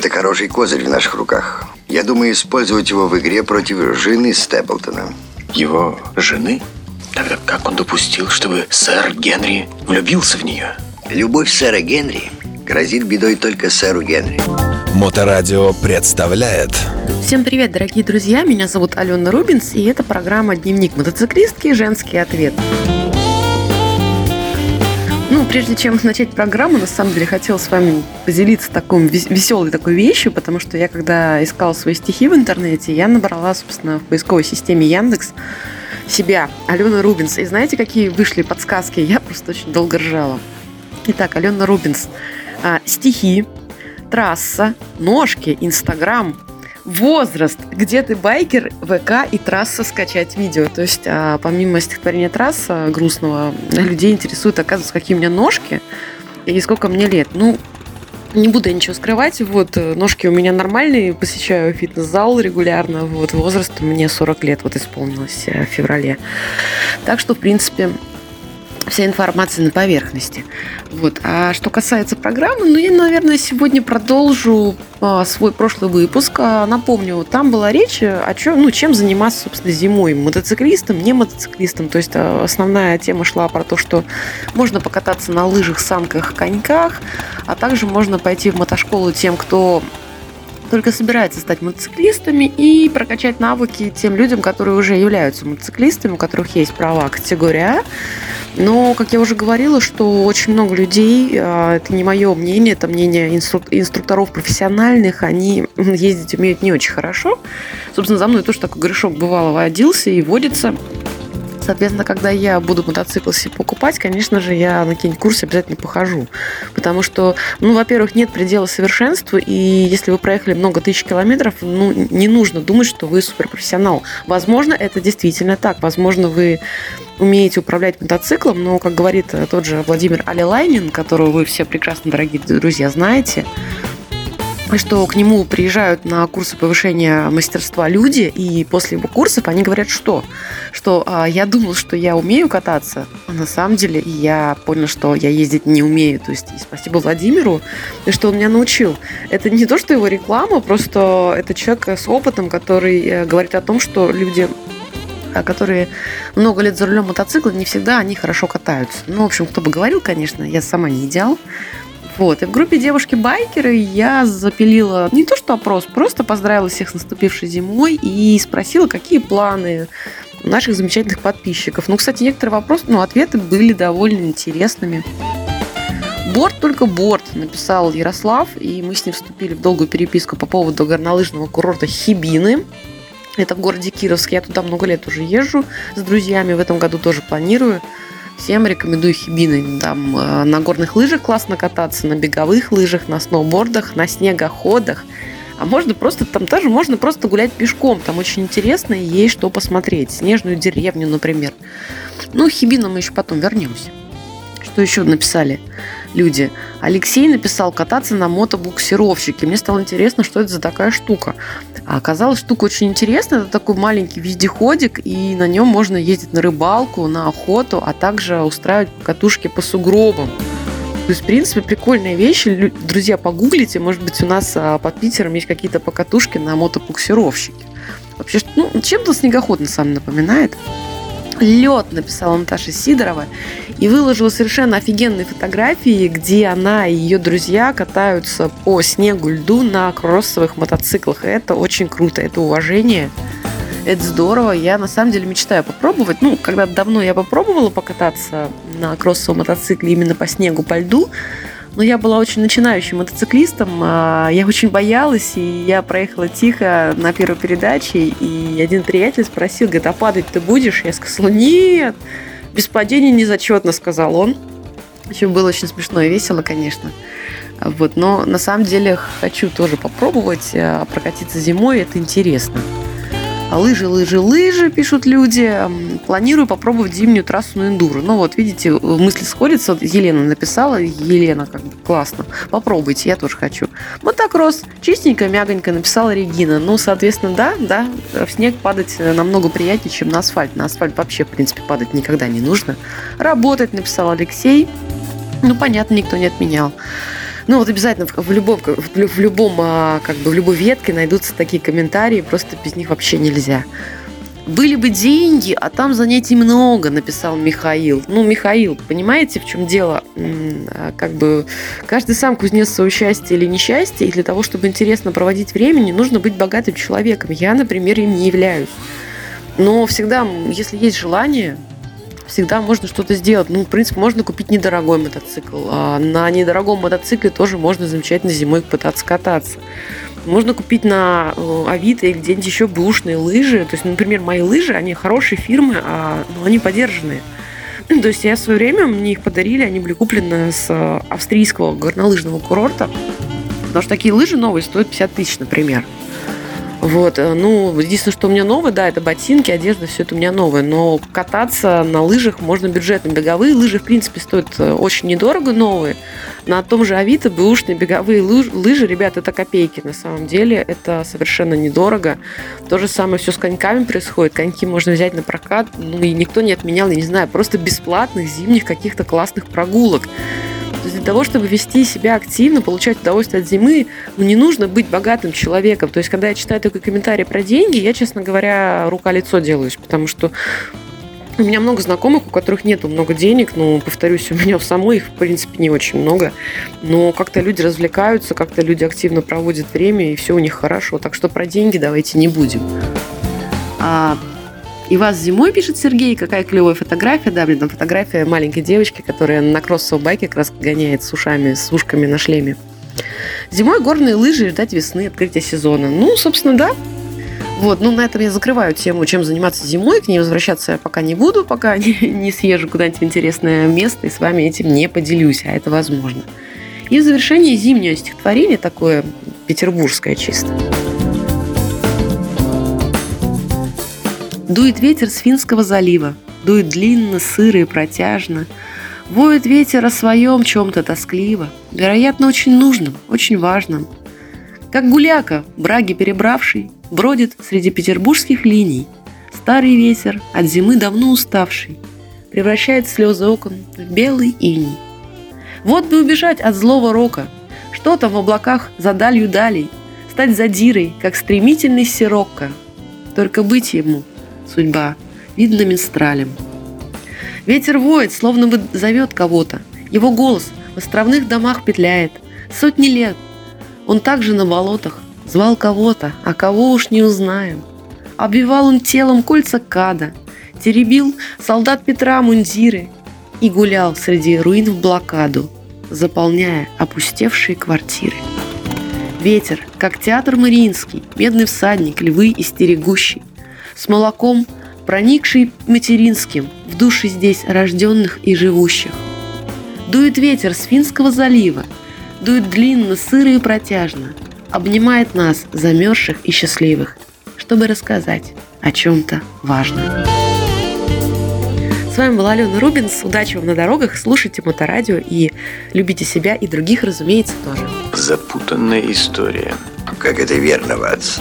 Это хороший козырь в наших руках. Я думаю использовать его в игре против жены Степлтона. Его жены? Тогда как он допустил, чтобы сэр Генри влюбился в нее? Любовь сэра Генри грозит бедой только сэру Генри. Моторадио представляет Всем привет, дорогие друзья! Меня зовут Алена Рубинс, и это программа «Дневник мотоциклистки. Женский ответ». Ну, прежде чем начать программу, на самом деле хотела с вами поделиться такой веселой такой вещью, потому что я, когда искала свои стихи в интернете, я набрала, собственно, в поисковой системе Яндекс себя, Алена Рубинс. И знаете, какие вышли подсказки? Я просто очень долго ржала. Итак, Алена Рубинс. А, стихи, трасса, ножки, Инстаграм, возраст, где ты байкер, ВК и трасса скачать видео. То есть, а, помимо стихотворения трасса грустного, людей интересует, оказывается, какие у меня ножки и сколько мне лет. Ну, не буду я ничего скрывать, вот, э, ножки у меня нормальные, посещаю фитнес-зал регулярно, вот, возраст меня 40 лет, вот, исполнилось э, в феврале. Так что, в принципе, вся информация на поверхности. Вот. А что касается программы, ну, я, наверное, сегодня продолжу а, свой прошлый выпуск. А, напомню, там была речь о чем, ну, чем заниматься, собственно, зимой. Мотоциклистом, не мотоциклистом. То есть а, основная тема шла про то, что можно покататься на лыжах, санках, коньках, а также можно пойти в мотошколу тем, кто только собирается стать мотоциклистами и прокачать навыки тем людям, которые уже являются мотоциклистами, у которых есть права категория А. Но, как я уже говорила, что очень много людей, а, это не мое мнение, это мнение инструкторов профессиональных, они ездить умеют не очень хорошо. Собственно, за мной тоже такой грешок бывало водился и водится. Соответственно, когда я буду мотоцикл себе покупать, конечно же, я на какие-нибудь курсы обязательно похожу. Потому что, ну, во-первых, нет предела совершенству, и если вы проехали много тысяч километров, ну, не нужно думать, что вы суперпрофессионал. Возможно, это действительно так. Возможно, вы умеете управлять мотоциклом, но, как говорит тот же Владимир Алилайнин, которого вы все прекрасно, дорогие друзья, знаете, что к нему приезжают на курсы повышения мастерства люди, и после его курсов они говорят, что? Что а, я думал, что я умею кататься, а на самом деле я понял, что я ездить не умею. То есть спасибо Владимиру, что он меня научил. Это не то, что его реклама, просто это человек с опытом, который э, говорит о том, что люди которые много лет за рулем мотоцикла, не всегда они хорошо катаются. Ну, в общем, кто бы говорил, конечно, я сама не идеал. Вот. И в группе девушки-байкеры я запилила не то что опрос, просто поздравила всех с наступившей зимой и спросила, какие планы наших замечательных подписчиков. Ну, кстати, некоторые вопросы, ну, ответы были довольно интересными. Борт только борт, написал Ярослав, и мы с ним вступили в долгую переписку по поводу горнолыжного курорта Хибины. Это в городе Кировск. Я туда много лет уже езжу с друзьями. В этом году тоже планирую. Всем рекомендую Хибины. Там э, на горных лыжах классно кататься, на беговых лыжах, на сноубордах, на снегоходах. А можно просто, там тоже можно просто гулять пешком. Там очень интересно и есть что посмотреть. Снежную деревню, например. Ну, Хибина мы еще потом вернемся. Что еще написали люди? Алексей написал кататься на мотобуксировщике. Мне стало интересно, что это за такая штука. А оказалось, штука очень интересная. Это такой маленький вездеходик, и на нем можно ездить на рыбалку, на охоту, а также устраивать катушки по сугробам. То есть, в принципе, прикольная вещь. Друзья, погуглите. Может быть, у нас а, под Питером есть какие-то покатушки на мотопуксировщике. Вообще, ну, чем-то снегоход на самом напоминает. Лед написала Наташа Сидорова и выложила совершенно офигенные фотографии, где она и ее друзья катаются по снегу льду на кроссовых мотоциклах. Это очень круто, это уважение. Это здорово. Я на самом деле мечтаю попробовать. Ну, когда давно я попробовала покататься на кроссовом мотоцикле именно по снегу, по льду. Но я была очень начинающим мотоциклистом, а, я очень боялась, и я проехала тихо на первой передаче, и один приятель спросил, говорит, а падать ты будешь? Я сказала, нет, без падения не зачетно, сказал он. Еще было очень смешно и весело, конечно. Вот, но на самом деле хочу тоже попробовать а, прокатиться зимой, это интересно. А лыжи, лыжи, лыжи, пишут люди. Планирую попробовать зимнюю трассу на эндуро. Ну вот, видите, мысли сходятся. Елена написала. Елена, как бы, классно. Попробуйте, я тоже хочу. Мотокросс. Чистенько, мягонько написала Регина. Ну, соответственно, да, да, в снег падать намного приятнее, чем на асфальт. На асфальт вообще, в принципе, падать никогда не нужно. Работать, написал Алексей. Ну, понятно, никто не отменял. Ну вот обязательно в, в любом, в, лю- в любом, а, как бы в любой ветке найдутся такие комментарии, просто без них вообще нельзя. Были бы деньги, а там занятий много, написал Михаил. Ну, Михаил, понимаете, в чем дело? А, Как бы каждый сам кузнец своего счастья или несчастья, и для того, чтобы интересно проводить время, не нужно быть богатым человеком. Я, например, им не являюсь. Но всегда, если есть желание, всегда можно что-то сделать. Ну, в принципе, можно купить недорогой мотоцикл. А на недорогом мотоцикле тоже можно замечательно зимой пытаться кататься. Можно купить на э, Авито или где-нибудь еще бэушные лыжи. То есть, например, мои лыжи, они хорошие фирмы, а ну, они подержанные. То есть я в свое время, мне их подарили, они были куплены с э, австрийского горнолыжного курорта. Потому что такие лыжи новые стоят 50 тысяч, например. Вот, э, ну, единственное, что у меня новое, да, это ботинки, одежда, все это у меня новое. Но кататься на лыжах можно бюджетно. Беговые лыжи, в принципе, стоят э, очень недорого новые. На том же Авито бэушные беговые лыж- лыжи, ребят, это копейки на самом деле. Это совершенно недорого. То же самое все с коньками происходит. Коньки можно взять на прокат. Ну, и никто не отменял, я не знаю, просто бесплатных зимних каких-то классных прогулок. Для того, чтобы вести себя активно, получать удовольствие от зимы, ну, не нужно быть богатым человеком. То есть, когда я читаю такой комментарий про деньги, я, честно говоря, рука-лицо делаюсь, потому что у меня много знакомых, у которых нету много денег, но, повторюсь, у меня в самой их, в принципе, не очень много. Но как-то люди развлекаются, как-то люди активно проводят время, и все у них хорошо. Так что про деньги давайте не будем. А, и вас зимой, пишет Сергей, какая клевая фотография. Да, блин, фотография маленькой девочки, которая на кроссовом байке как раз гоняет с ушами, с ушками на шлеме. Зимой горные лыжи и ждать весны, открытия сезона. Ну, собственно, да. Вот, ну на этом я закрываю тему, чем заниматься зимой. К ней возвращаться я пока не буду, пока не, не съезжу куда-нибудь в интересное место и с вами этим не поделюсь, а это возможно. И в завершение зимнее стихотворение такое петербургское чисто. Дует ветер с Финского залива, дует длинно, сыро и протяжно. Воет ветер о своем чем-то тоскливо, вероятно, очень нужном, очень важном. Как гуляка, браги перебравший, бродит среди петербургских линий. Старый ветер, от зимы давно уставший, превращает слезы окон в белый иней. Вот бы убежать от злого рока, что там в облаках за далью далей, стать задирой, как стремительный сирокко. Только быть ему, судьба, видно минстралем. Ветер воет, словно зовет кого-то. Его голос в островных домах петляет. Сотни лет. Он также на болотах звал кого-то, а кого уж не узнаем. Обвивал он телом кольца када, теребил солдат Петра мундиры и гулял среди руин в блокаду, заполняя опустевшие квартиры. Ветер, как театр Мариинский, медный всадник, львы истерегущий, с молоком, проникший материнским в души здесь рожденных и живущих. Дует ветер с Финского залива, дует длинно, сыро и протяжно, обнимает нас, замерзших и счастливых, чтобы рассказать о чем-то важном. С вами была Алена Рубинс. Удачи вам на дорогах, слушайте Моторадио и любите себя и других, разумеется, тоже. Запутанная история. Как это верно, Ватс.